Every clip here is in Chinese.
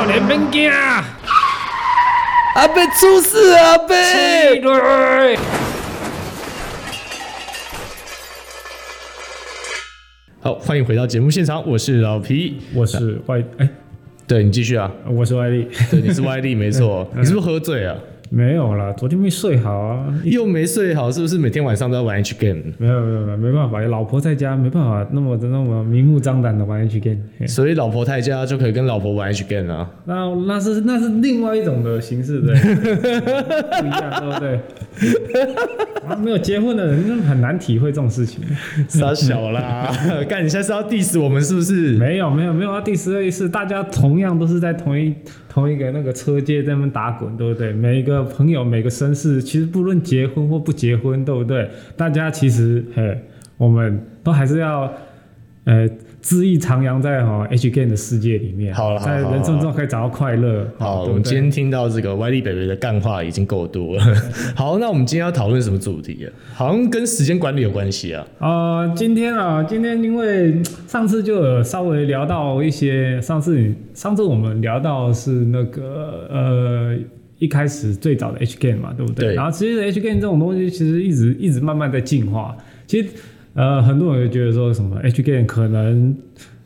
少年别惊，阿伯出事啊！阿伯，好，欢迎回到节目现场，我是老皮，我是外哎，对你继续啊，我是外力，对，你是外力，没错，你是不是喝醉啊？没有啦，昨天没睡好啊，又没睡好，是不是每天晚上都要玩 H game？没有没有没有，没办法，老婆在家，没办法那么的那么明目张胆的玩 H game。所以老婆在家就可以跟老婆玩 H game 啊？那那是那是另外一种的形式的，不一样，对不对？啊，没有结婚的人很难体会这种事情。傻小啦，干你现在是要 diss 我们是不是？没有没有没有要 diss 的意思，大家同样都是在同一同一个那个车界在那打滚，对不对？每一个。朋友每个绅士，其实不论结婚或不结婚，对不对？大家其实，嘿，我们都还是要，呃，恣意徜徉在哈 H game 的世界里面，好了，在人生中可以找到快乐。好，我们今天听到这个歪力北北的干话已经够多了。好，那我们今天要讨论什么主题啊？好像跟时间管理有关系啊。呃，今天啊，今天因为上次就有稍微聊到一些，上次上次我们聊到是那个呃。一开始最早的 H game 嘛，对不对？对。然后其实 H game 这种东西其实一直一直慢慢在进化。其实呃，很多人就觉得说什么 H game 可能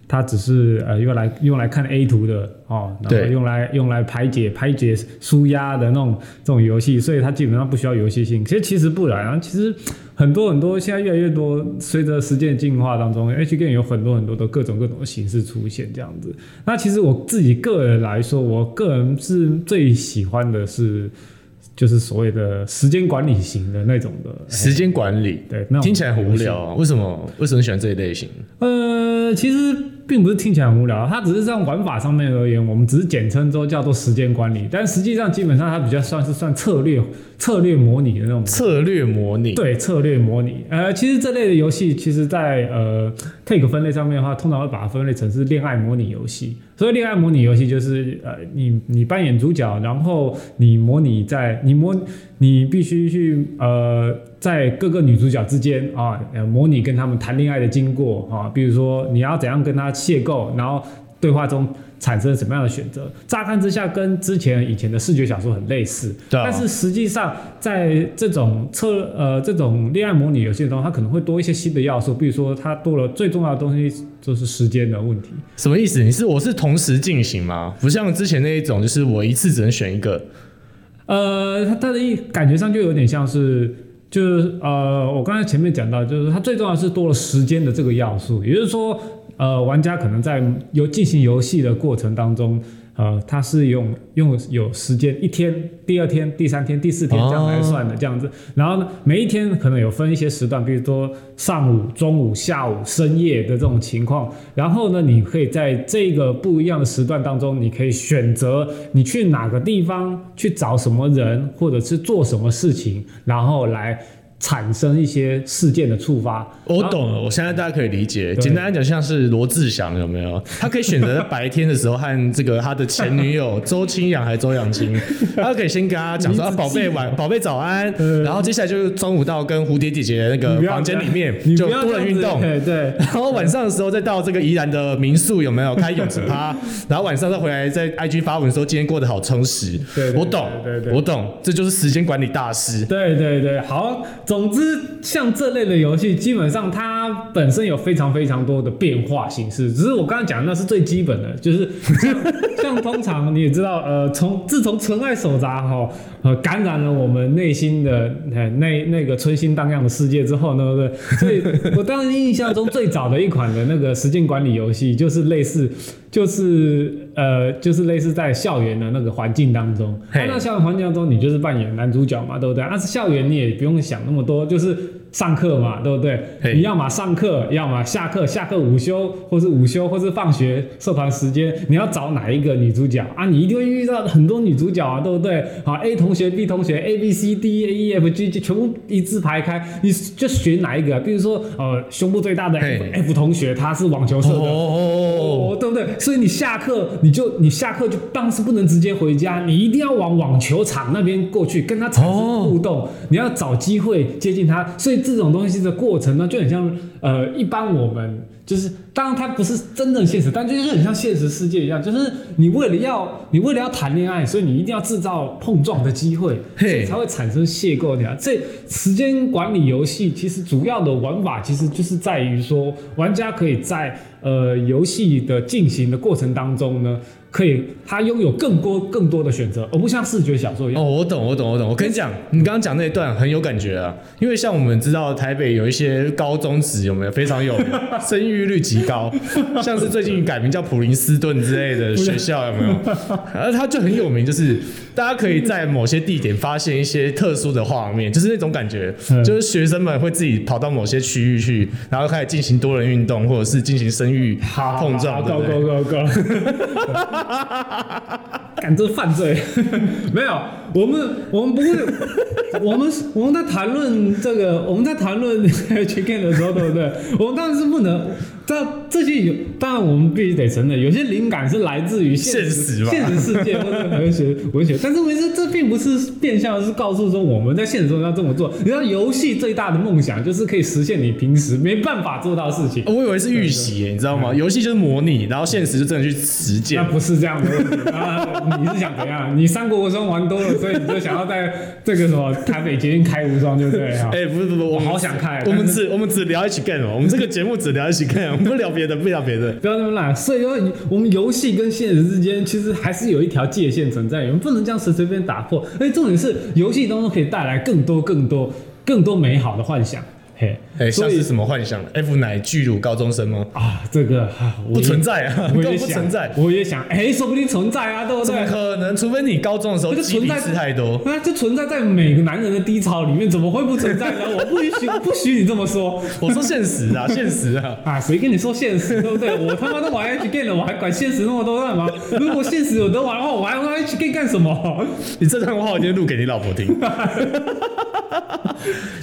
它只是呃用来用来看 A 图的哦，然后用来用来排解排解舒压的那种这种游戏，所以它基本上不需要游戏性。其实其实不然啊，其实。很多很多，现在越来越多，随着时间进化当中，H game 有很多很多的各种各种的形式出现，这样子。那其实我自己个人来说，我个人是最喜欢的是，就是所谓的时间管理型的那种的。时间管理，对，那听起来很无聊啊。为什么？为什么喜欢这一类型？呃，其实。并不是听起来很无聊，它只是在玩法上面而言，我们只是简称之叫做时间管理，但实际上基本上它比较算是算策略策略模拟的那种策略模拟。对，策略模拟。呃，其实这类的游戏，其实在呃 take 分类上面的话，通常会把它分类成是恋爱模拟游戏。所以恋爱模拟游戏就是呃，你你扮演主角，然后你模拟在你模你必须去呃。在各个女主角之间啊，呃，模拟跟他们谈恋爱的经过啊，比如说你要怎样跟他邂逅，然后对话中产生什么样的选择。乍看之下跟之前以前的视觉小说很类似，但是实际上在这种测呃这种恋爱模拟游戏中，它可能会多一些新的要素，比如说它多了最重要的东西就是时间的问题。什么意思？你是我是同时进行吗？不像之前那一种，就是我一次只能选一个。呃，它它的一感觉上就有点像是。就是呃，我刚才前面讲到，就是它最重要是多了时间的这个要素，也就是说，呃，玩家可能在游进行游戏的过程当中。呃，它是用用有时间一天、第二天、第三天、第四天这样来算的，这样子。然后呢，每一天可能有分一些时段，比如说上午、中午、下午、深夜的这种情况。然后呢，你可以在这个不一样的时段当中，你可以选择你去哪个地方去找什么人，或者是做什么事情，然后来。产生一些事件的触发，我懂了。我现在大家可以理解，简单来讲，像是罗志祥有没有？他可以选择在白天的时候和这个他的前女友周清扬还是周扬青，他可以先跟他讲说啊：“宝贝晚，宝贝早安。”然后接下来就是中午到跟蝴蝶姐姐那个房间里面就多人运动，对。然后晚上的时候再到这个宜兰的民宿有没有开泳池趴？然后晚上再回来在 IG 发文说今天过得好充实。对我懂，我懂，这就是时间管理大师。对对对，好。总之，像这类的游戏，基本上它本身有非常非常多的变化形式。只是我刚刚讲的那是最基本的，就是 像，像通常你也知道，呃，从自从《纯爱手札》哈，呃，感染了我们内心的那那，那个春心荡漾的世界之后呢，对不对？所以我当时印象中最早的一款的那个时间管理游戏，就是类似。就是呃，就是类似在校园的那个环境当中，在那校园环境当中，你就是扮演男主角嘛，对不对？但是校园你也不用想那么多，就是。上课嘛，对不对？你要么上课，要么下课，下课午休，或是午休，或是放学社团时间，你要找哪一个女主角啊？你一定会遇到很多女主角啊，对不对？好，A 同学、B 同学，A B C D A E F G 就全部一字排开，你就选哪一个？比如说，呃，胸部最大的 F, F 同学，他是网球社的，哦，哦，对不对？所以你下课，你就你下课就当时不能直接回家，你一定要往网球场那边过去，跟他产生互动，哦，你要找机会接近他，所以。这种东西的过程呢，就很像呃，一般我们就是当然它不是真正现实，但就是很像现实世界一样，就是你为了要你为了要谈恋爱，所以你一定要制造碰撞的机会，所以才会产生邂逅的。这时间管理游戏其实主要的玩法其实就是在于说，玩家可以在呃游戏的进行的过程当中呢。可以，他拥有更多更多的选择，而不像视觉小说一样。哦，我懂，我懂，我懂。我跟你讲，你刚刚讲那一段很有感觉啊，因为像我们知道台北有一些高中职有没有非常有 生育率极高，像是最近改名叫普林斯顿之类的学校有没有？而他就很有名，就是大家可以在某些地点发现一些特殊的画面，就是那种感觉，就是学生们会自己跑到某些区域去，然后开始进行多人运动，或者是进行生育碰撞。Go go go go！敢做犯罪？没有，我们我们不会，我们我们在谈论这个，我们在谈论 chicken 的时候，对不对？我们当然是不能。这这些有，当然我们必须得承认，有些灵感是来自于现实现实，现实世界或者文学文学。但是问题是，这并不是变相是告诉说我们在现实中要这么做。你知道，游戏最大的梦想就是可以实现你平时没办法做到的事情。我以为是预习，你知道吗？游戏就是模拟，然后现实就真的去实践。那不是这样的问题啊！你是想怎样？你三国无双玩多了，所以你就想要在这个什么台北捷运开无双，对不对？哎、欸，不是不是，我好想开。我们只我们只聊一起 game 我们这个节目只聊一起 game 我们不聊别的，不聊别的，不要那么懒。所以说，我们游戏跟现实之间其实还是有一条界限存在，我们不能这样随随便打破。而且重点是，游戏当中可以带来更多、更多、更多美好的幻想。嘿，哎，像是什么幻想？F 奶巨乳高中生吗？啊，这个不存在啊，我也不存在。我也想，哎，说不定存在啊，对不对？怎么可能？除非你高中的时候基底吃太多。那就存在在每个男人的低潮里面，怎么会不存在呢？我不允许，不许你这么说。我说现实啊，现实啊，啊，谁跟你说现实？对不对？我他妈都玩 H game 了，我还管现实那么多干嘛？如果现实有得玩的话，我还玩 H game 干什么？你这段话我今天录给你老婆听。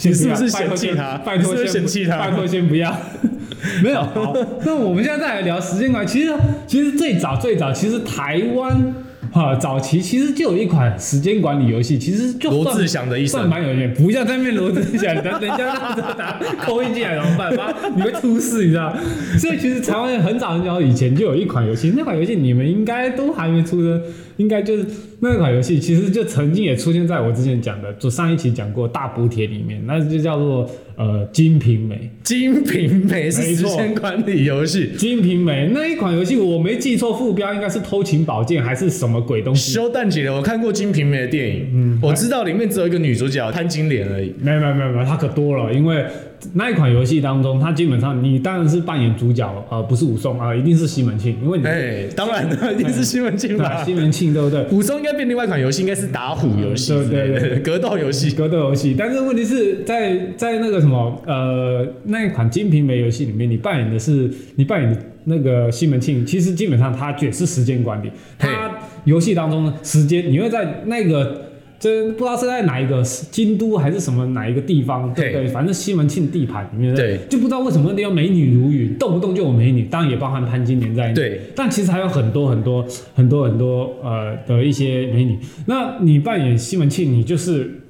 你是不是嫌弃他？拜托，嫌弃他？拜托，先不要。没有。好，那我们现在再来聊时间管理。其实，其实最早最早，其实台湾哈早期其实就有一款时间管理游戏，其实就罗志祥的一算蛮有趣。不要在那边罗志祥，等等一下拿扣音进来怎么办？妈，你会出事，你知道？所以其实台湾很早很早以前就有一款游戏，那款游戏你们应该都还没出生。应该就是那款游戏，其实就曾经也出现在我之前讲的，就上一期讲过大补帖里面，那就叫做呃《金瓶梅》。金瓶梅是时间管理游戏。金瓶梅那一款游戏，我没记错，副标应该是偷情宝剑还是什么鬼东西？修蛋姐的，我看过金瓶梅的电影，嗯，我知道里面只有一个女主角潘金莲而已。没有没有没有没有，它可多了，因为。那一款游戏当中，它基本上你当然是扮演主角，呃，不是武松啊，一定是西门庆，因为你哎、欸，当然了，一定是西门庆吧？西门庆对不对？武松应该变另外一款游戏，应该是打虎游戏，对对对，格斗游戏，格斗游戏。但是问题是在在那个什么呃那一款《金瓶梅》游戏里面，你扮演的是你扮演的那个西门庆，其实基本上他也是时间管理，他游戏当中时间你会在那个。这不知道是在哪一个京都还是什么哪一个地方，对对？反正西门庆地盘里面，对，就不知道为什么那地方美女如云，动不动就有美女，当然也包含潘金莲在内。对，但其实还有很多很多很多很多呃的一些美女。那你扮演西门庆，你就是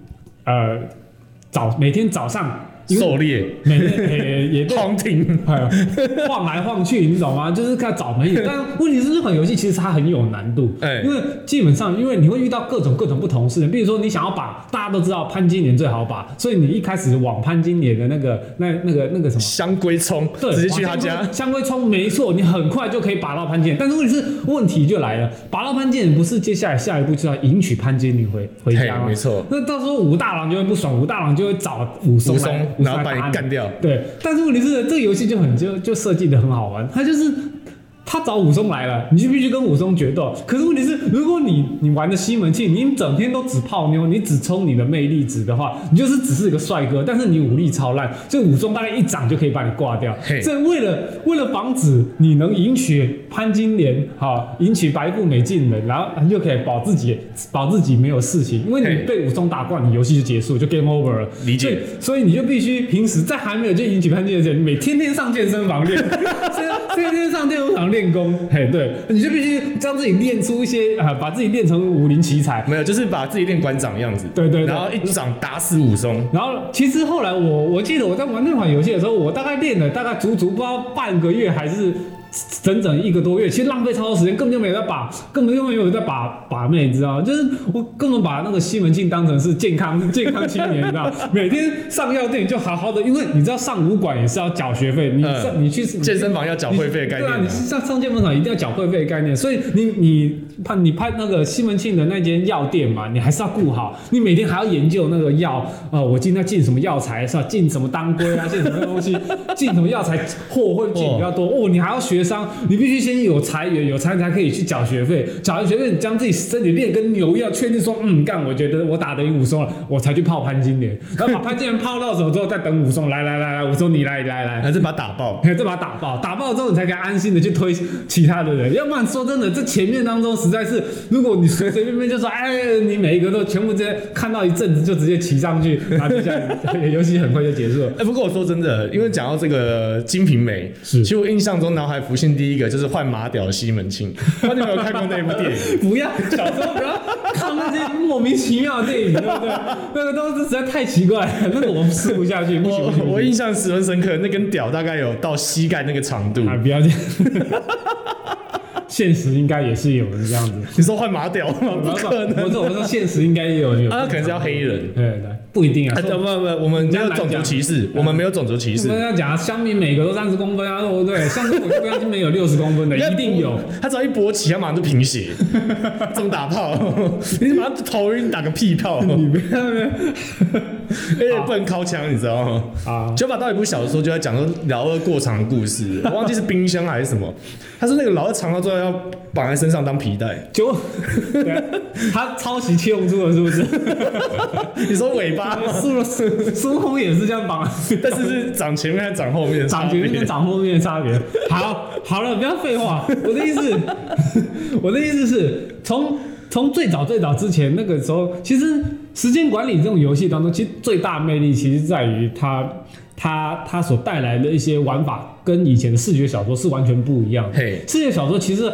呃早每天早上。狩猎，每也也晃停，晃来晃去，你懂吗？就是看找美女。但问题是这款游戏其实它很有难度，因为基本上因为你会遇到各种各种不同事情。比如说你想要把大家都知道潘金莲最好把，所以你一开始往潘金莲的那个那那个那个什么香龟冲，对，直接去他家香龟冲，没错，你很快就可以把到潘金莲。但是问题是问题就来了，把到潘金莲不是接下来下一步就要迎娶潘金莲回回家吗？没错，那到时候武大郎就会不爽，武大郎就会找武松来。然后把你干掉。对，但是问题是，这个游戏就很就就设计的很好玩，它就是。他找武松来了，你就必须跟武松决斗。可是问题是，如果你你玩的西门庆，你整天都只泡妞，你只充你的魅力值的话，你就是只是一个帅哥，但是你武力超烂，所以武松大概一掌就可以把你挂掉。所以为了为了防止你能迎娶潘金莲，好迎娶白富美进门，然后你就可以保自己保自己没有事情，因为你被武松打挂，你游戏就结束，就 game over 了。理解。所以，所以你就必须平时在还没有就迎娶潘金莲之前，你每天天上健身房练，天天上健身房练。练功，嘿，对，你就必须将自己练出一些啊，把自己练成武林奇才。没有，就是把自己练馆长样子。对对，对，然后一掌打死武松。然后其实后来我我记得我在玩那款游戏的时候，我大概练了大概足足不知道半个月还是。整整一个多月，其实浪费超多时间，根本就没有在把，根本就没有在把把妹，你知道吗？就是我根本把那个西门庆当成是健康 健康青年，你知道吗？每天上药店就好好的，因为你知道上武馆也是要缴学费，你上、嗯、你去健身房要缴会费的概念、啊，对啊，你上上健身房一定要缴会费的概念，所以你你拍你拍那个西门庆的那间药店嘛，你还是要顾好，你每天还要研究那个药啊、呃，我今天进什么药材是吧？进什么当归啊，进什么东西，进什么药材货会进比较多哦，你还要学。商，你必须先有财源，有财才可以去缴学费，缴完学费，你将自己身体练跟牛一样，确定说，嗯，干，我觉得我打得赢武松了，我才去泡潘金莲，然后把潘金莲泡到手之后，再等武松来来来来，武松你来来来，还是把他打爆，还是把他打爆，打爆之后你才可以安心的去推其他的人，要不然说真的，这前面当中实在是，如果你随随便便就说，哎，你每一个都全部直接看到一阵子就直接骑上去，然后接下来游戏很快就结束了。哎，不过我说真的，因为讲到这个《金瓶梅》，是，其实我印象中脑海。浮现第一个就是换马屌的西门庆，你有没有看过那部电影？不要，小时候不要看那些莫名其妙的电影，对不对？那个都是实在太奇怪了，那个我们吃不下去。不行不行，我印象十分深刻，那根屌大概有到膝盖那个长度。啊，不要这样。现实应该也是有人这样子。你说换马屌吗？不可能。我说我说现实应该也有有。啊，可能是要黑人。对对，不一定啊。不不不，我们没有种族歧视，我们没有种族歧视。我们要讲香米每个都三十公分啊，对不对？像这种不相信没有六十公分的，一定有。他只要一勃起，他马上就贫血，中打炮。你马上头晕打个屁炮。你不要，而且不能靠枪，你知道吗？啊。九把刀一部小说就在讲说老二过长的故事，我忘记是冰箱还是什么。他说那个老二长到最后要绑在身上当皮带，就 他抄袭七龙珠了，是不是？你说尾巴是不是孙悟空也是这样绑，但是是长前面还是长后面？长前面跟长后面的差别。好，好了，不要废话。我的意思，我的意思是从从最早最早之前那个时候，其实时间管理这种游戏当中，其实最大魅力其实在于它。它它所带来的一些玩法跟以前的视觉小说是完全不一样的。嘿，视觉小说其实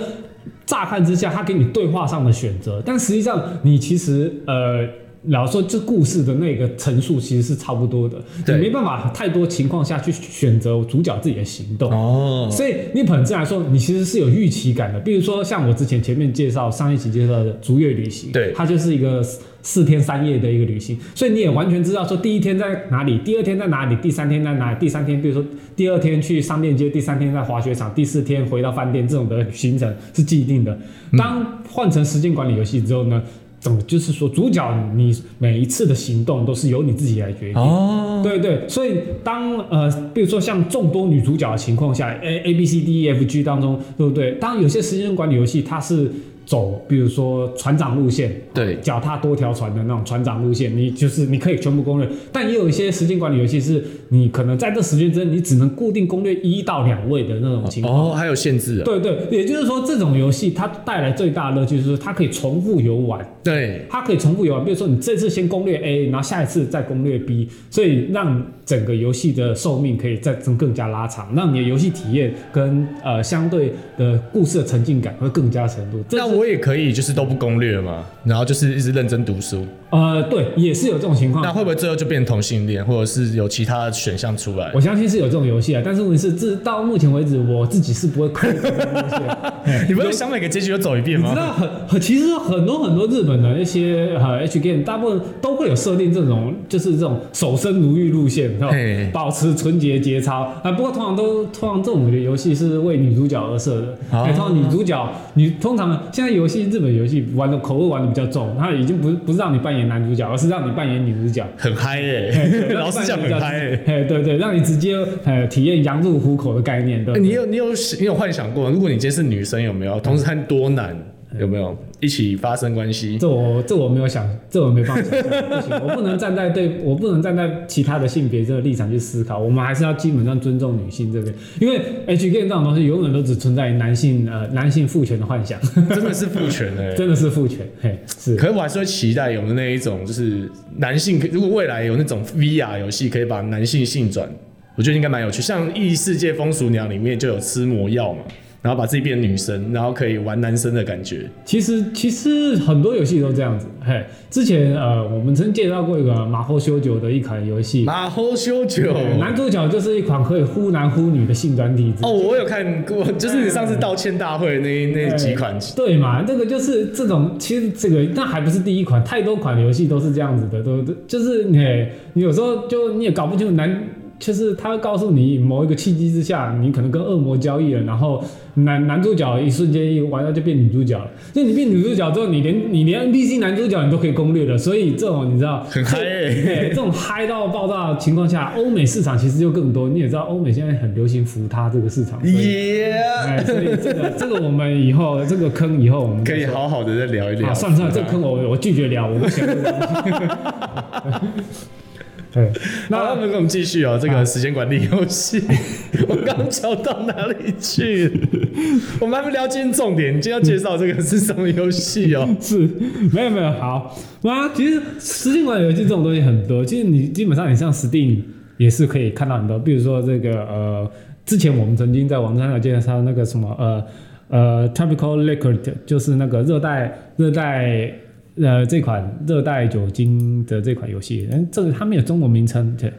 乍看之下，它给你对话上的选择，但实际上你其实呃。老实说，这故事的那个陈述其实是差不多的，对你没办法太多情况下去选择主角自己的行动哦。所以你本质来说，你其实是有预期感的。比如说像我之前前面介绍上一期介绍的《逐月旅行》，对，它就是一个四天三夜的一个旅行，所以你也完全知道说第一天在哪里，第二天在哪里，第三天在哪里，第三天比如说第二天去商店街，第三天在滑雪场，第四天回到饭店，这种的行程是既定的。当换成时间管理游戏之后呢？怎么就是说，主角你每一次的行动都是由你自己来决定。哦，对对，所以当呃，比如说像众多女主角的情况下，A A B C D E F G 当中，对不对？当有些时间管理游戏它是。走，比如说船长路线，对，脚踏多条船的那种船长路线，你就是你可以全部攻略。但也有一些时间管理游戏是，你可能在这时间之内，你只能固定攻略一到两位的那种情况。哦，还有限制啊。对对，也就是说，这种游戏它带来最大的乐趣就是它可以重复游玩。对，它可以重复游玩。比如说，你这次先攻略 A，然后下一次再攻略 B，所以让整个游戏的寿命可以再增更加拉长，让你的游戏体验跟呃相对的故事的沉浸感会更加程度。这我也可以，就是都不攻略嘛，然后就是一直认真读书。呃，对，也是有这种情况。那会不会最后就变成同性恋，或者是有其他的选项出来？我相信是有这种游戏啊，但是问题是，至到目前为止，我自己是不会考虑这种东西。你不会想每个结局都走一遍吗？你知道很很，其实很多很多日本的那些呃 H game，大部分都会有设定这种，就是这种守身如玉路线，嘿保持纯洁节操啊。不过通常都通常这种的游戏是为女主角而设的，哦、通常女主角女通常现在。游戏日本游戏玩的口味玩的比较重，它已经不是不是让你扮演男主角，而是让你扮演女主角，很嗨耶、欸！老实讲很嗨！对对，让你直接呃体验羊入虎口的概念。对，你有你有你有幻想过，如果你今天是女生，有没有同时看多难？有没有一起发生关系？这我这我没有想，这我没办法想，不行，我不能站在对，我不能站在其他的性别这个立场去思考。我们还是要基本上尊重女性这边，因为 H game 这种东西永远都只存在于男性呃男性父权的幻想，真的是父权哎，真的是父权嘿是。可是我还是会期待有那一种，就是男性，如果未来有那种 VR 游戏可以把男性性转，我觉得应该蛮有趣。像异世界风俗娘里面就有吃魔药嘛。然后把自己变成女生，然后可以玩男生的感觉。其实其实很多游戏都这样子。嘿，之前呃，我们曾介绍过一个马后修酒的一款游戏。马后修酒，男主角就是一款可以忽男忽女的性转体。哦，我有看过，就是你上次道歉大会那那几款。对嘛，这个就是这种，其实这个那还不是第一款，太多款游戏都是这样子的，都就是你你有时候就你也搞不清楚男。就是他会告诉你某一个契机之下，你可能跟恶魔交易了，然后男男主角一瞬间一玩到就变女主角了。就你变女主角之后，你连你连 NPC 男主角你都可以攻略了。所以这种你知道很嗨、欸，这种嗨到爆炸的情况下，欧美市场其实就更多。你也知道，欧美现在很流行扶他这个市场。耶、yeah！所以这个这个我们以后这个坑以后我们可以好好的再聊一聊。啊、算了算了，这个坑我我拒绝聊，我不想对，那我们跟我们继续哦，这个时间管理游戏，我刚讲到哪里去？我们还没聊今天重点，你今天要介绍这个是什么游戏哦？是，没有没有，好，哇，其实时间管理游戏这种东西很多，其实你基本上你像 Steam 也是可以看到很多，比如说这个呃，之前我们曾经在网站上介绍那个什么呃呃 Tropical Liquor，就是那个热带热带。呃，这款热带酒精的这款游戏，嗯，这个它没有中文名称，对。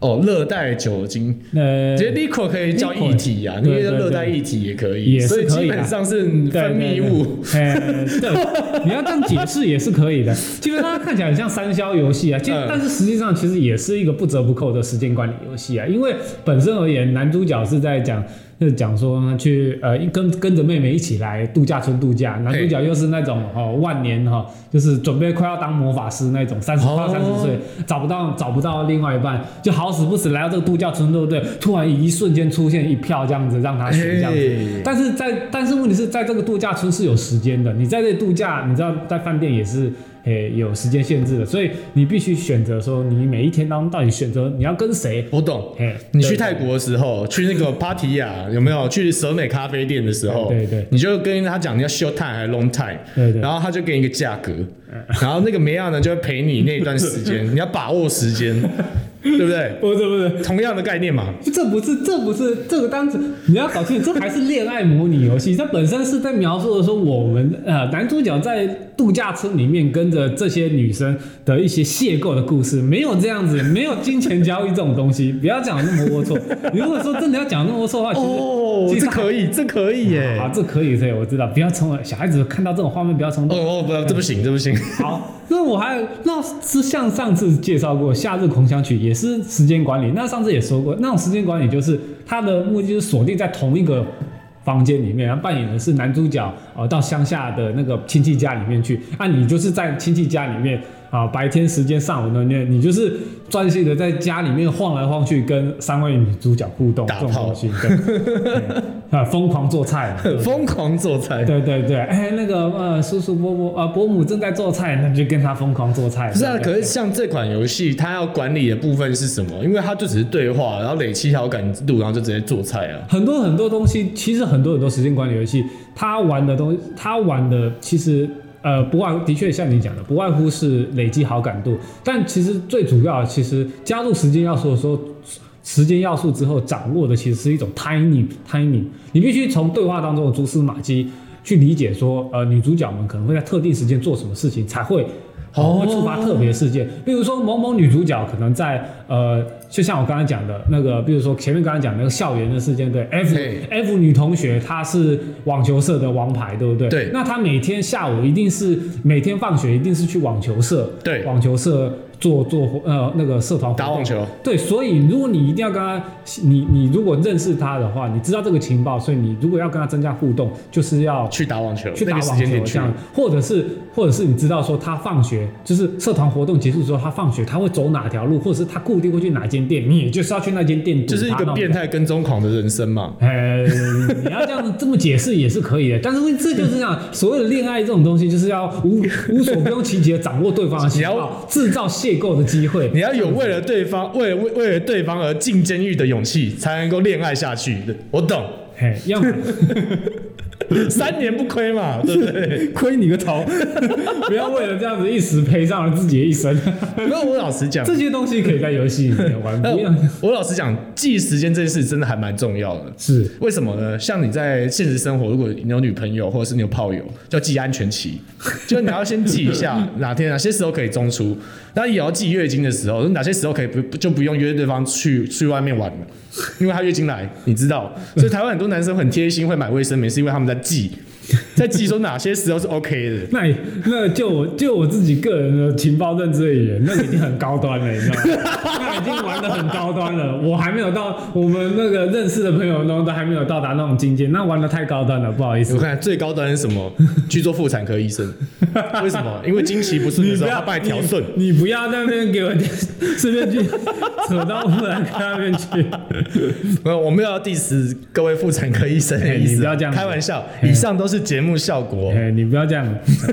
哦，热带酒精，呃，其实 liquor 可以叫液体啊，因为热带液体也可以，所以基本上是分泌物。哎，对，你要这样解释也是可以的。基本上看起来很像三消游戏啊，其实但是实际上其实也是一个不折不扣的时间管理游戏啊，因为本身而言，男主角是在讲。就是讲说去呃跟跟着妹妹一起来度假村度假，男主角又是那种哦万年哈，就是准备快要当魔法师那种三十到三十岁找不到找不到另外一半，就好死不死来到这个度假村，对不对？突然一瞬间出现一票这样子让他选这样子，但是在但是问题是在这个度假村是有时间的，你在这度假，你知道在饭店也是。诶，有时间限制的，所以你必须选择说，你每一天当中到底选择你要跟谁？我懂。诶，你去泰国的时候，去那个芭提雅有没有？去蛇美咖啡店的时候，对对，你就跟他讲你要 short time 还是 long time，对对，然后他就给你一个价格，然后那个梅亚呢就会陪你那一段时间，你要把握时间。对不对？不是不是，同样的概念嘛。这不是这不是这个单子，你要搞清楚，这还是恋爱模拟游戏。它本身是在描述的说，我们呃男主角在度假村里面跟着这些女生的一些邂逅的故事，没有这样子，没有金钱交易这种东西。不要讲那么龌龊。你如果说真的要讲那么龌龊的话，其实哦，这可以，这可以耶。啊，这可以，这，我知道。不要冲动，小孩子看到这种画面不要冲动。哦哦，不要，这不行，这不行。好，那我还那是像上次介绍过《夏日狂想曲》，也是时间管理。那上次也说过，那种时间管理就是它的目的就是锁定在同一个房间里面，然后扮演的是男主角，呃，到乡下的那个亲戚家里面去。啊，你就是在亲戚家里面。啊，白天时间上午的那，你就是专心的在家里面晃来晃去，跟三位女主角互动，打炮，对，啊，疯狂做菜，疯狂做菜，对对对，哎，那个呃，叔叔伯伯呃伯母正在做菜，那就跟他疯狂做菜。不是啊，可是像这款游戏，它要管理的部分是什么？因为它就只是对话，然后累积好感度，然后就直接做菜啊。很多很多东西，其实很多很多时间管理游戏，他玩的东西，他玩的其实。呃，不外的确像你讲的，不外乎是累积好感度，但其实最主要，其实加入时间要素的时候，时间要素之后掌握的其实是一种 timing，timing，你必须从对话当中的蛛丝马迹去理解说，呃，女主角们可能会在特定时间做什么事情才会。哦，会触发特别事件，比如说某某女主角可能在呃，就像我刚才讲的那个，比如说前面刚才讲那个校园的事件，对，F F 女同学她是网球社的王牌，对不对？对，那她每天下午一定是每天放学一定是去网球社，对，网球社。做做呃那个社团打网球，对，所以如果你一定要跟他，你你如果认识他的话，你知道这个情报，所以你如果要跟他增加互动，就是要去打网球，去打网球这样，或者是或者是你知道说他放学就是社团活动结束之后他放学他会走哪条路，或者是他固定会去哪间店，你也就是要去那间店，就是一个变态跟踪狂的人生嘛。呃，你要这样这么解释也是可以的，但是问这就是这样，所谓的恋爱这种东西，就是要无无所不用其极的掌握对方的情报，制造邂逅的机会，你要有为了对方，为了为为了对方而进监狱的勇气，才能够恋爱下去。我懂，嘿，要么 三年不亏嘛，对不对？亏你个头！不要为了这样子一时赔上了自己的一生。那我老实讲，这些东西可以在游戏里面玩，不要。我老实讲，记时间这件事真的还蛮重要的。是为什么呢？像你在现实生活，如果你有女朋友或者是你有炮友，叫记安全期，就你要先记一下哪天哪些时候可以中出，那也要记月经的时候，哪些时候可以不就不用约对方去去外面玩了，因为他月经来，你知道。所以台湾很多男生很贴心，会买卫生棉，是因为他们在记。在记说哪些时候是 OK 的？那那就我就我自己个人的情报认知而言，那已经很高端了，你知道吗？那已经玩的很高端了。我还没有到我们那个认识的朋友中都还没有到达那种境界，那玩的太高端了，不好意思。我看最高端是什么？去做妇产科医生？为什么？因为经期不顺的时候 要拜调顺。你不要在那边给我 顺便去扯到妇产科那边去。没有，我没有要 diss 各位妇产科医生的意思，你不要这样，开玩笑。以上都是。是节目效果，哎，你不要这样，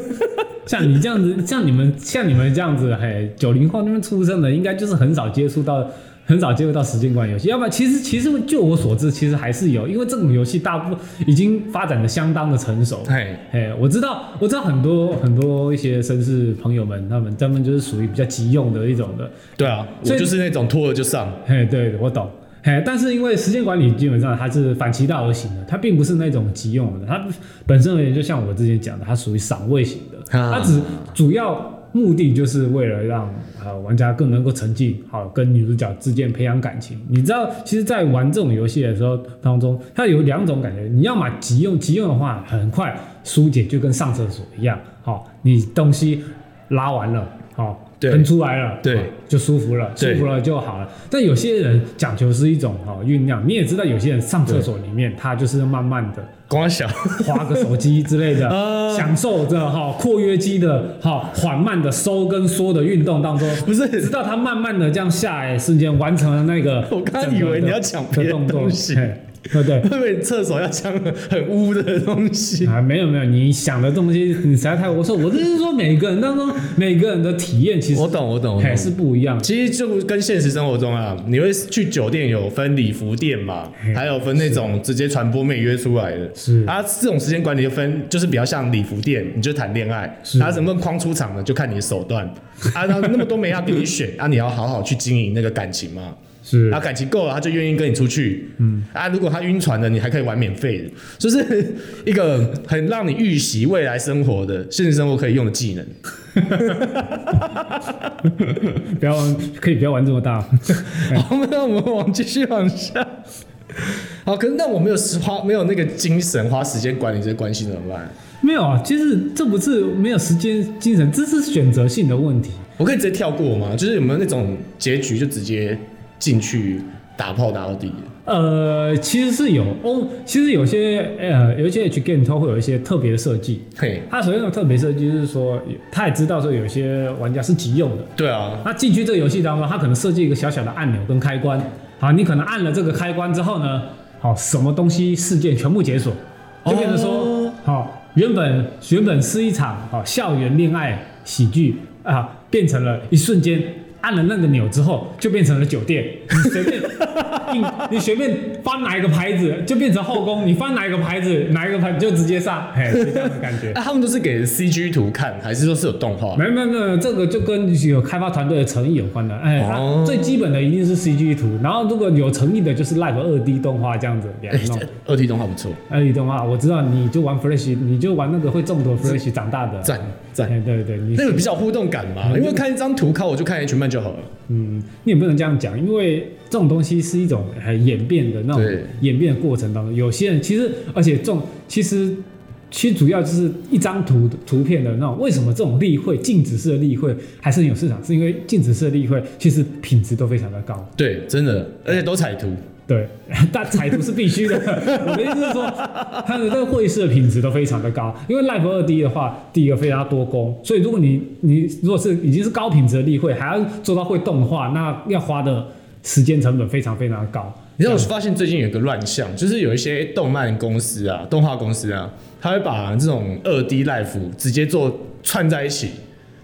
像你这样子，像你们像你们这样子，嘿，九零后那边出生的，应该就是很少接触到，很少接触到时间管理游戏。要不然，其实其实就我所知，其实还是有，因为这种游戏大部分已经发展的相当的成熟。哎哎，我知道，我知道很多很多一些绅士朋友们，他们他们就是属于比较急用的一种的。对啊，我就是那种拖了就上。嘿，对，我懂。嘿，但是因为时间管理基本上它是反其道而行的，它并不是那种急用的，它本身而言就像我之前讲的，它属于赏味型的，它只主要目的就是为了让呃玩家更能够沉浸，好跟女主角之间培养感情。你知道，其实，在玩这种游戏的时候当中，它有两种感觉，你要么急用，急用的话很快疏解，就跟上厕所一样，好，你东西拉完了，好。喷出来了，对，就舒服了，舒服了就好了。但有些人讲求是一种哈酝酿，你也知道，有些人上厕所里面，他就是慢慢的光想，划个手机之类的，享受着哈括约肌的哈缓慢的收跟缩的运动当中，不是，直到他慢慢的这样下来瞬间完成了那个，我刚以为你要讲别的东西。对 对，会不会厕所要讲很污的东西啊？没有没有，你想的东西你实在太……我说我就是说，每个人当中每个人的体验其实我懂我懂还是不一样。其实就跟现实生活中啊，你会去酒店有分礼服店嘛，还有分那种直接传播妹约出来的。是啊，这种时间管理就分，就是比较像礼服店，你就谈恋爱。是啊，怎么框出场呢？就看你的手段啊。那那么多妹要给你选啊，你要好好去经营那个感情嘛。是，他感情够了，他就愿意跟你出去。嗯啊，如果他晕船了，你还可以玩免费的，就是一个很让你预习未来生活的现实生活可以用的技能。不要玩，可以不要玩这么大。好，那我们往继续往下。好，可是那我没有时花，没有那个精神花时间管理这些关系怎么办？没有啊，其实这不是没有时间精神，这是选择性的问题。我可以直接跳过吗？就是有没有那种结局就直接？进去打炮打到底？呃，其实是有哦。其实有些呃，有一些 H game 它会有一些特别的设计。嘿，它首先有特别设计，就是说，他也知道说有些玩家是急用的。对啊。那进去这个游戏当中，他可能设计一个小小的按钮跟开关。好，你可能按了这个开关之后呢，好，什么东西事件全部解锁，就变成说，好，原本原本是一场好校园恋爱喜剧啊，变成了一瞬间。按了那个钮之后，就变成了酒店。你随便，你随便翻哪一个牌子，就变成后宫。你翻哪一个牌子，哪一个牌子就直接上，嘿，是这样的感觉。那、啊、他们都是给 CG 图看，还是说是有动画？没有没有没有，这个就跟有开发团队的诚意有关的。哎，哦、最基本的一定是 CG 图，然后如果有诚意的，就是 Live 二 D 动画这样子两种。二 D 动画不错。二 D 动画，我知道，你就玩 Flash，你就玩那个会中毒 Flash 长大的。赞赞，对对对，那个比较互动感嘛，因为看一张图靠我就看 H 漫就好了。嗯，你也不能这样讲，因为这种东西是一种很演变的那种演变的过程当中，有些人其实，而且这种其实其实主要就是一张图图片的那种。为什么这种例会静止式的例会还是很有市场？是因为静止式的例会其实品质都非常的高。对，真的，而且都彩图。对，但彩图是必须的。我的意思是说，它的这个绘师的品质都非常的高。因为 Live 二 D 的话，第一个非常多工，所以如果你你如果是已经是高品质的立绘，还要做到会动画，那要花的时间成本非常非常的高。你知道我发现最近有一个乱象，就是有一些动漫公司啊、动画公司啊，他会把这种二 D Live 直接做串在一起，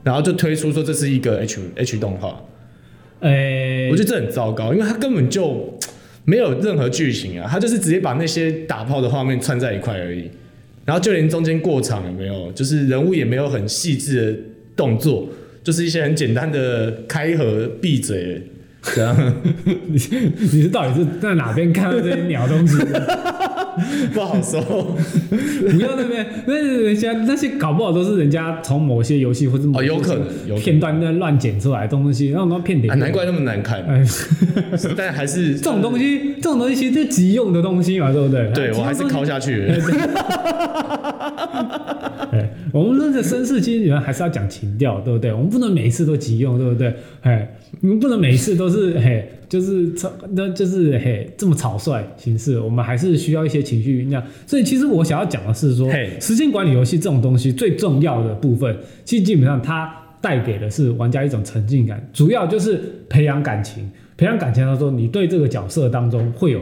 然后就推出说这是一个 H H 动画。哎、欸，我觉得这很糟糕，因为它根本就。没有任何剧情啊，他就是直接把那些打炮的画面串在一块而已。然后就连中间过场也没有，就是人物也没有很细致的动作，就是一些很简单的开合、闭嘴。这样，你你是到底是在哪边看到这些鸟东西？不好说，不要那边，那人家那些搞不好都是人家从某些游戏或者某些片段那乱剪出来的东西，然后都骗点。难怪那么难看。但还是这种东西，这种东西其实是急用的东西嘛，对不对？对，我还是靠下去。哎，我们那个绅士机器人还是要讲情调，对不对？我们不能每一次都急用，对不对？哎，我们不能每一次都是嘿，就是草，那就是嘿这么草率形式。我们还是需要一些情绪酝酿。所以，其实我想要讲的是说，时间管理游戏这种东西最重要的部分，其实基本上它带给的是玩家一种沉浸感，主要就是培养感情。培养感情的时候，你对这个角色当中会有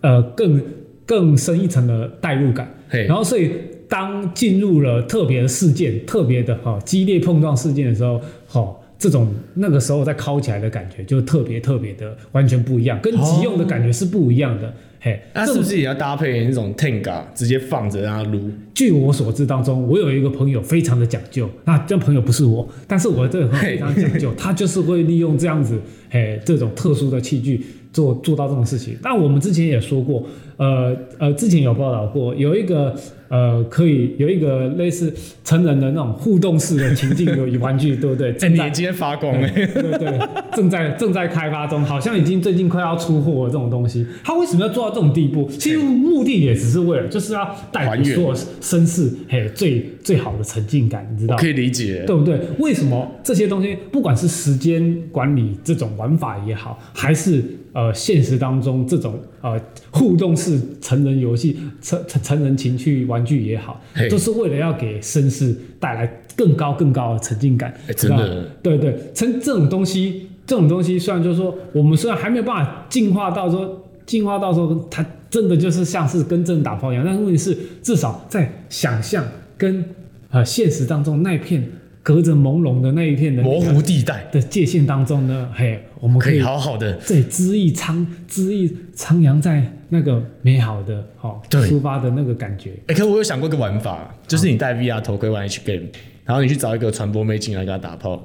呃更更深一层的代入感。然后，所以。当进入了特别的事件、特别的哈激烈碰撞事件的时候，哈这种那个时候再敲起来的感觉就特别特别的完全不一样，跟急用的感觉是不一样的。哦、嘿，那是不是也要搭配那种 Tenga 直接放着让它撸？据我所知当中，我有一个朋友非常的讲究，那这朋友不是我，但是我这个朋友非常讲究，他就是会利用这样子，嘿，这种特殊的器具做做到这种事情。那我们之前也说过，呃呃，之前有报道过，有一个。呃，可以有一个类似成人的那种互动式的情境的玩具，对不对？在、欸、你今天发光哎，对对对，正在正在开发中，好像已经最近快要出货了这种东西。他为什么要做到这种地步？其实目的也只是为了，就是要带给所有绅士嘿最最好的沉浸感，你知道？可以理解，对不对？为什么这些东西，不管是时间管理这种玩法也好，还是呃现实当中这种呃互动式成人游戏、成成成人情趣玩。具也好，都是为了要给绅士带来更高更高的沉浸感。欸、真的，对对，成这种东西，这种东西虽然就是说，我们虽然还没有办法进化到说，进化到说，它真的就是像是跟真的打炮一样，但是问题是，至少在想象跟呃现实当中那一片。隔着朦胧的那一片的模糊地带的界限当中呢，嘿，我们可以好好的对恣意徜恣意徜徉在那个美好的哈出发的那个感觉。哎、欸，可我有想过一个玩法，就是你戴 VR 头盔玩 H game，然后你去找一个传播妹进来跟他打炮，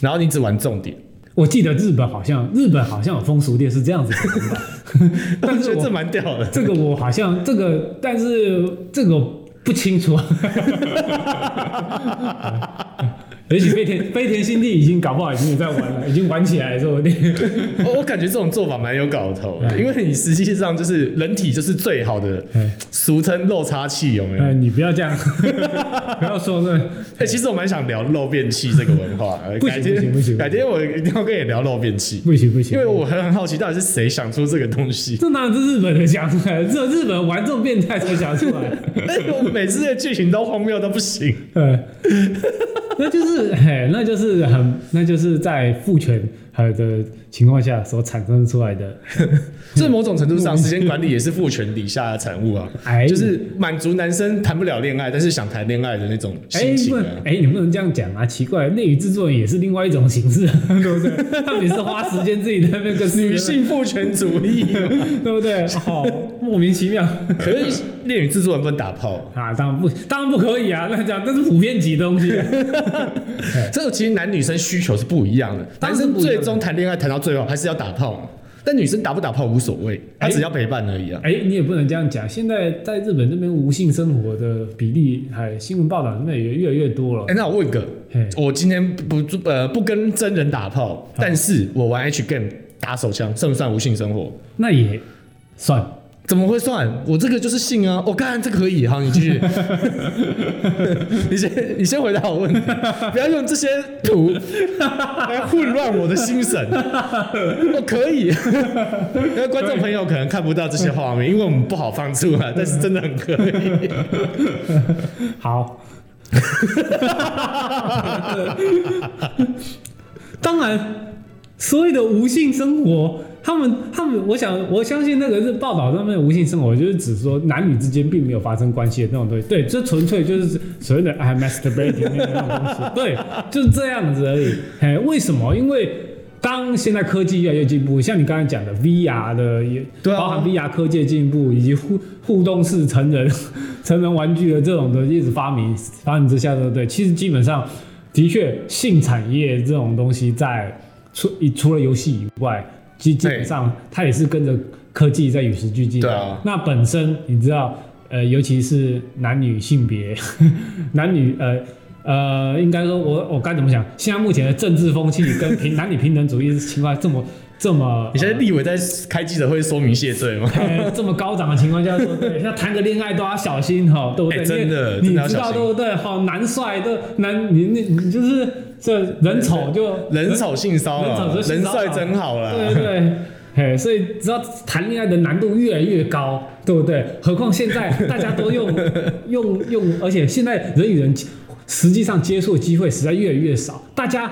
然后你只玩重点。我记得日本好像日本好像有风俗店是这样子的，但是这蛮屌的。这个我好像这个，但是这个。不清楚，也许飞田 飞田新地已经搞不好已经有在玩了，已经玩起来了，说不定。我我感觉这种做法蛮有搞头的，因为你实际上就是人体就是最好的，俗称漏插器，有没有？哎你不要这样，不要说这。哎，其实我蛮想聊漏便器这个文化。不行不行不行，改天我一定要跟你聊漏便器。不行不行，因为我很很好奇，到底是谁想出这个东西？这当然是日本人想出来的，这日本玩这种变态才想出来。每次的剧情都荒谬到不行，那就是嘿，那就是很，那就是在父权的情况下所产生出来的。这某种程度上，时间管理也是父权底下的产物啊，就是满足男生谈不了恋爱，但是想谈恋爱的那种心情。哎，你不能这样讲啊，奇怪，内娱制作人也是另外一种形式，对不对？他们也是花时间自己的那个女性父权主义，对不对？好莫名其妙。可是恋与制作人不能打炮啊？当然不，当然不可以啊！那讲这是普遍级的东西。这个其实男女生需求是不一样的，男生最终谈恋爱谈到最后还是要打炮。但女生打不打炮无所谓，她只要陪伴而已啊！哎、欸欸，你也不能这样讲。现在在日本这边无性生活的比例，还新闻报道那也越来越多了。哎、欸，那我问个，我今天不呃不跟真人打炮，但是我玩 H game 打手枪，算不算无性生活？那也算。怎么会算？我这个就是性啊！我、哦、看这个可以，好，你继续。你先，你先回答我问题，不要用这些图来混乱我的心神。我、哦、可以，因为观众朋友可能看不到这些画面，因为我们不好放出来，但是真的很可以。好。当然，所谓的无性生活。他们他们，我想我相信那个是报道上面的无性生活，就是指说男女之间并没有发生关系的那种东西。对，这纯粹就是所谓的 I masturbating 那种东西。对，就是这样子而已。哎，为什么？因为当现在科技越来越进步，像你刚才讲的 VR 的，也包含 VR 科技的进步以及互互动式成人 成人玩具的这种的一直发明发明之下，对不对？其实基本上的确性产业这种东西在除除了游戏以外，基基本上它也是跟着科技在与时俱进。对啊。那本身你知道，呃，尤其是男女性别，男女呃。呃，应该说我，我我该怎么讲？现在目前的政治风气跟平 男女平等主义情况这么这么，你现在立委在开记者会说明谢罪吗？呃、这么高涨的情况下说，对，要谈个恋爱都要小心哈，对不对？欸、真的，你知道对不对？好，男帅都男，你你你就是这人丑就人丑性骚扰，人帅真好了，对对对，嘿，所以知道谈恋爱的难度越来越高，对不对？何况现在大家都用 用用，而且现在人与人。实际上接触的机会实在越来越少，大家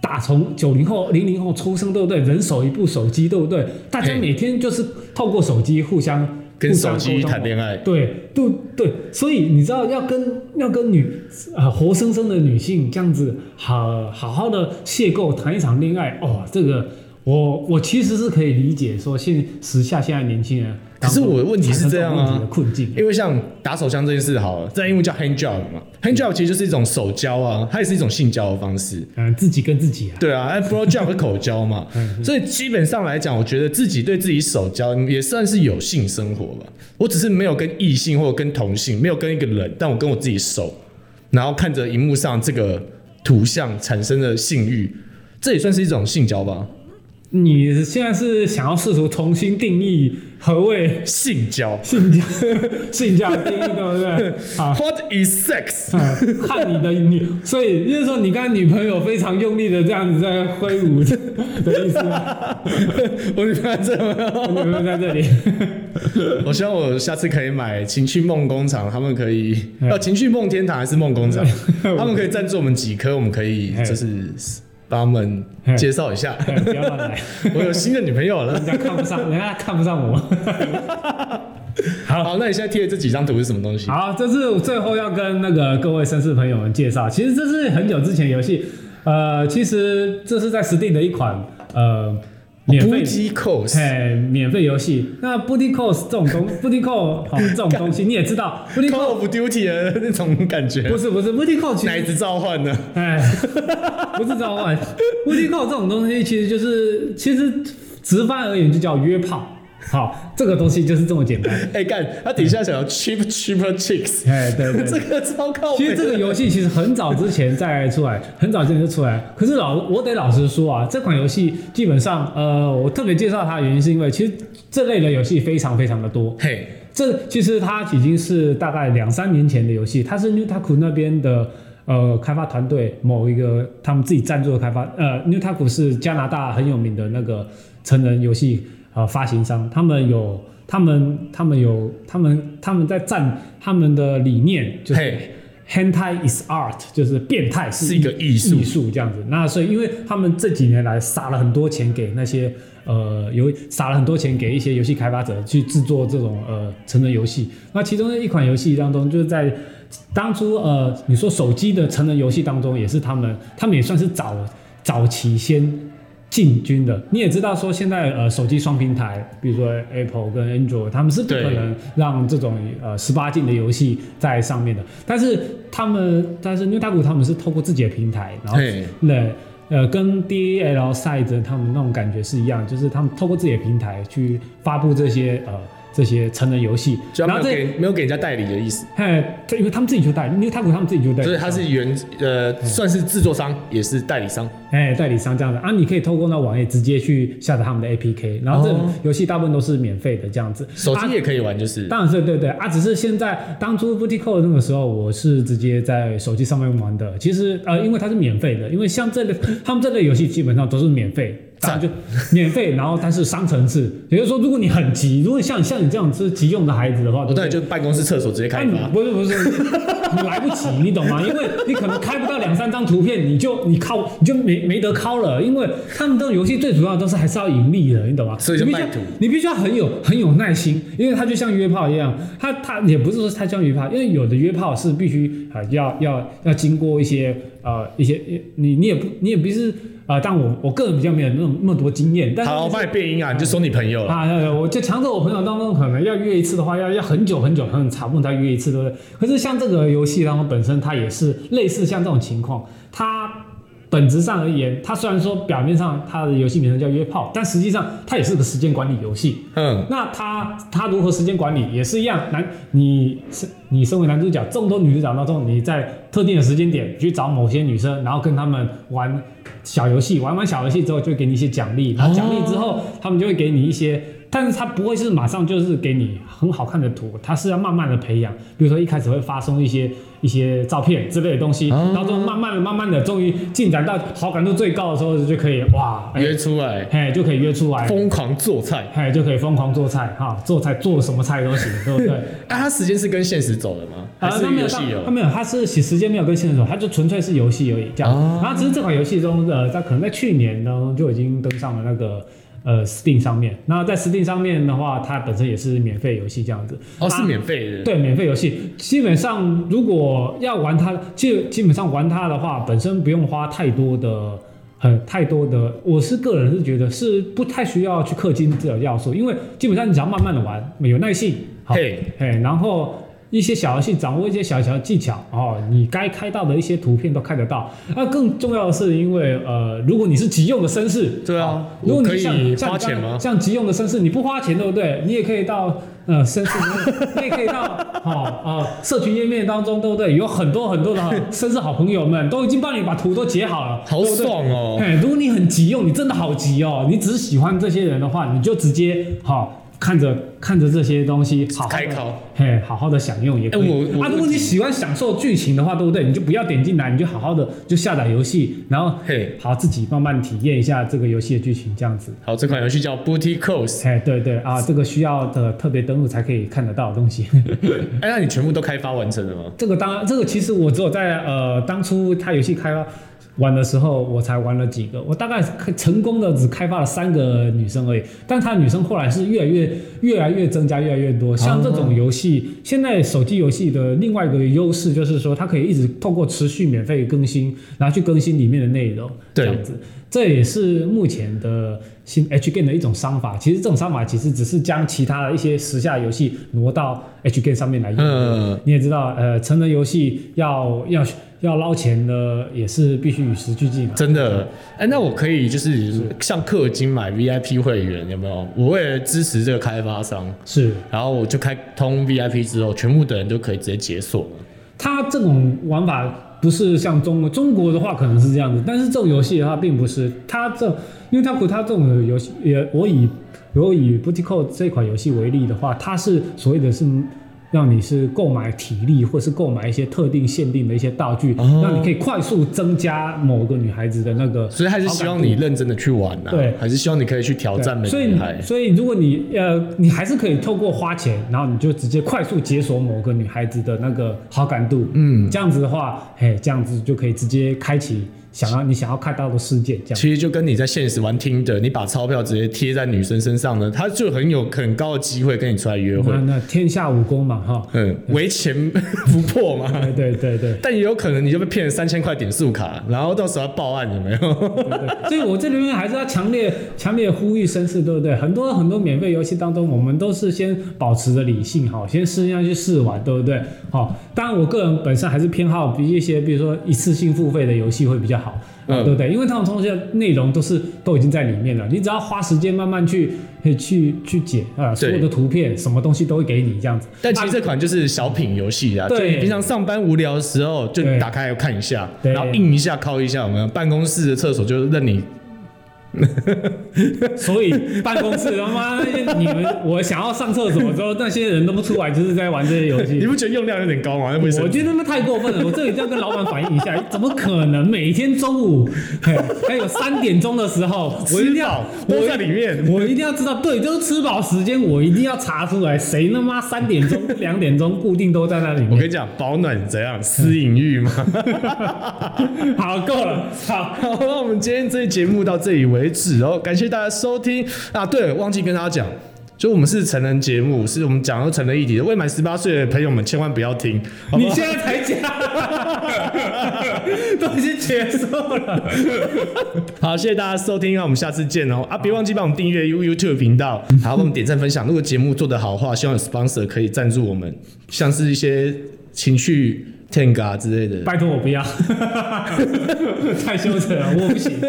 打从九零后、零零后出生，对不对？人手一部手机，对不对？大家每天就是透过手机互相跟手机谈恋爱，对，对，对。所以你知道，要跟要跟女呃活生生的女性这样子好好好的邂逅谈一场恋爱，哦，这个我我其实是可以理解，说现时下现在年轻人。可是我的问题是这样啊，困境。因为像打手枪这件事，好了，在英文叫 hand job 嘛，hand job 其实就是一种手交啊，它也是一种性交的方式。嗯，自己跟自己啊。对啊，blow job 是口交嘛，所以基本上来讲，我觉得自己对自己手交也算是有性生活吧。我只是没有跟异性或者跟同性，没有跟一个人，但我跟我自己手，然后看着荧幕上这个图像产生的性欲，这也算是一种性交吧。你现在是想要试图重新定义何谓性交？性交，性交的定义对不对？好，What is sex？看你的女，所以就是说，你跟女朋友非常用力的这样子在挥舞的意思吗？我女朋友在这，我女朋友在这里。我希望我下次可以买情趣梦工厂，他们可以要情趣梦天堂还是梦工厂？他们可以赞助我们几颗，我们可以就是。帮他们介绍一下，不要乱来。我有新的女朋友了，人家看不上，人家看不上我。好，好，那你现在贴的这几张图是什么东西？好，这是最后要跟那个各位绅士朋友们介绍。其实这是很久之前游戏，呃，其实这是在 Steam 的一款呃。免费 Booty Calls，哎，免费游戏。那 Booty Calls 这种东，Booty Call 好这种东西你也知道，Booty Call of Duty 的那种感觉。不是不是，Booty 实奶子召唤呢？哎，不是召唤，Booty Call 这种东西其实就是，其实直翻而言就叫约炮。好，这个东西就是这么简单。哎、欸，干，他底下想要 cheap cheaper chicks。哎，对对，这个超靠。其实这个游戏其实很早之前再出来，很早之前就出来。可是老我得老实说啊，这款游戏基本上，呃，我特别介绍它的原因是因为，其实这类的游戏非常非常的多。嘿，这其实它已经是大概两三年前的游戏，它是 Newtaku 那边的呃开发团队某一个他们自己赞助的开发。呃，Newtaku 是加拿大很有名的那个成人游戏。呃，发行商他们有，他们他们有，他们他们在赞他们的理念，就是 Hentai is art，就是变态是，是一个艺术艺术这样子。那所以，因为他们这几年来撒了很多钱给那些呃游撒了很多钱给一些游戏开发者去制作这种呃成人游戏。那其中的一款游戏当中，就是在当初呃你说手机的成人游戏当中，也是他们他们也算是早早期先。进军的，你也知道说现在呃手机双平台，比如说 Apple 跟 Android，他们是不可能让这种呃十八禁的游戏在上面的。但是他们，但是 Newtaku 他们是透过自己的平台，然后对呃跟 DALSide 他们那种感觉是一样，就是他们透过自己的平台去发布这些呃。这些成人游戏，然后给没有给人家代理的意思，嘿，因为他们自己就代理，因为泰国他们自己就代理，所以他是原呃算是制作商，也是代理商，哎，代理商这样的。啊，你可以透过那网页直接去下载他们的 APK，然后这游戏大部分都是免费的这样子，手机也可以玩，就是，当然是对对啊，只是现在当初 Call 那个时候，我是直接在手机上面玩的，其实呃，因为它是免费的，因为像这类 他们这类游戏基本上都是免费。这样就免费，然后但是商城制，也就是说，如果你很急，如果像像你这样是急用的孩子的话，对，对，就办公室厕所直接开发。不是不是，你来不及，你懂吗？因为你可能开不到两三张图片，你就你靠你就没没得靠了，因为他们这种游戏最主要的都是还是要盈利的，你懂吗？所以就卖图，你必须要很有很有耐心，因为它就像约炮一样，它它也不是说它像约炮，因为有的约炮是必须啊要要要经过一些呃一些你你也不你也不是。啊、呃，但我我个人比较没有那么那么多经验。但是好，我帮你变音啊，你就说你朋友了啊，我就强者我朋友当中可能要约一次的话，要要很久很久很长不才约一次，对不对？可是像这个游戏当中本身它也是类似像这种情况，它。本质上而言，它虽然说表面上它的游戏名称叫约炮，但实际上它也是个时间管理游戏。嗯，那它它如何时间管理也是一样。男，你是你身为男主角，众多女主角当中，你在特定的时间点去找某些女生，然后跟他们玩小游戏，玩完小游戏之后就会给你一些奖励，然后奖励之后他们就会给你一些。但是它不会是马上就是给你很好看的图，它是要慢慢的培养。比如说一开始会发送一些一些照片之类的东西，然后就慢慢的、慢慢的，终于进展到好感度最高的时候就可以哇约出来，嘿就可以约出来，疯狂做菜，嘿就可以疯狂做菜哈，做菜做什么菜都行，对不对？那它时间是跟现实走的吗？还是游戏有？它没有，它是时间没有跟现实走，它就纯粹是游戏而已。这样，然后只是这款游戏中的，它可能在去年呢就已经登上了那个。呃，Steam 上面，那在 Steam 上面的话，它本身也是免费游戏这样子。哦，是免费的。对，免费游戏，基本上如果要玩它，基基本上玩它的话，本身不用花太多的，很太多的。我是个人是觉得是不太需要去氪金这个要素，因为基本上你只要慢慢的玩，有耐性，嘿，嘿，然后。一些小游戏，掌握一些小小的技巧哦，你该开到的一些图片都开得到。那更重要的是，因为呃，如果你是急用的绅士，对啊，哦、如果你像可以花钱吗？像急用的绅士，你不花钱对不对？你也可以到呃绅士，你也可以到好啊、社群页面当中对不对？有很多很多的 绅士好朋友们都已经帮你把图都截好了，好爽哦！哎，如果你很急用，你真的好急哦，你只是喜欢这些人的话，你就直接好。哦看着看着这些东西，好好的开考，嘿，好好的享用也可以。欸、啊，如果你喜欢享受剧情的话，对不对？你就不要点进来，你就好好的就下载游戏，然后嘿，好自己慢慢体验一下这个游戏的剧情，这样子。好，这款游戏叫 Booty Calls。嘿，对对啊，这个需要的特别登录才可以看得到的东西。哎、欸，那你全部都开发完成了吗？这个当然，这个其实我只有在呃当初它游戏开发。玩的时候我才玩了几个，我大概成功的只开发了三个女生而已，但她女生后来是越来越越来越增加，越来越多。像这种游戏，现在手机游戏的另外一个优势就是说，它可以一直透过持续免费更新，然后去更新里面的内容，这样子。这也是目前的新 H game 的一种商法。其实这种商法其实只是将其他的一些时下游戏挪到 H game 上面来用。嗯，你也知道，呃，成人游戏要要要捞钱的，也是必须与时俱进。真的，哎，那我可以就是像氪金买 VIP 会员，有没有？我为了支持这个开发商，是，然后我就开通 VIP 之后，全部的人都可以直接解锁。他这种玩法。不是像中国，中国的话可能是这样子，但是这种游戏的话并不是。它这，因为它它这种游戏，也我以我以 Booty Call 这款游戏为例的话，它是所谓的是。让你是购买体力，或是购买一些特定限定的一些道具，让、哦、你可以快速增加某个女孩子的那个。所以还是希望你认真的去玩呐、啊。对，还是希望你可以去挑战每个女孩。所以，所以如果你呃，你还是可以透过花钱，然后你就直接快速解锁某个女孩子的那个好感度。嗯，这样子的话，嘿，这样子就可以直接开启。想要你想要看到的世界，这样其实就跟你在现实玩 Tinder，你把钞票直接贴在女生身上呢，她就很有很高的机会跟你出来约会。那，那天下武功嘛，哈，嗯，唯钱不破嘛，对对对。但也有可能你就被骗了三千块点数卡，然后到时候要报案，有没有？对对，所以我这里面还是要强烈强烈呼吁绅士，对不对？很多很多免费游戏当中，我们都是先保持着理性，哈，先试一下去试玩，对不对？好，当然我个人本身还是偏好比一些，比如说一次性付费的游戏会比较好。嗯，对不对？因为他们东西的内容都是都已经在里面了，你只要花时间慢慢去去去解啊，所有的图片什么东西都会给你这样子。但其实这款就是小品游戏啊，对，平常上班无聊的时候就打开看一下，然后印一下、敲一下，我们办公室的厕所就任你。所以办公室他妈你们，我想要上厕所之后，那些人都不出来，就是在玩这些游戏。你不觉得用量有点高吗？我觉得他妈太过分了，我这里就要跟老板反映一下，怎么可能每天中午还有三点钟的时候，我一定要都在里面我，我一定要知道，对，就是吃饱时间，我一定要查出来谁他妈三点钟、两点钟固定都在那里面。我跟你讲，保暖怎样？私隐欲吗？好，够了，好，好，那我们今天这期节目到这里为止哦，感谢大家收听啊！对，忘记跟大家讲。就我们是成人节目，是我们讲到成人议题的，未满十八岁的朋友们千万不要听。好好？你现在才讲，都已经结束了。好，谢谢大家收听，那我们下次见哦。啊，别忘记帮我们订阅 YouTube 频道，还要帮我们点赞分享。如果节目做得好的话，希望有 sponsor 可以赞助我们，像是一些情趣。Tenga 之类的，拜托我不要，太羞耻了，我不行。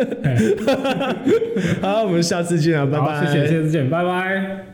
好，我们下次见啊，拜拜，谢谢，下次见，拜拜。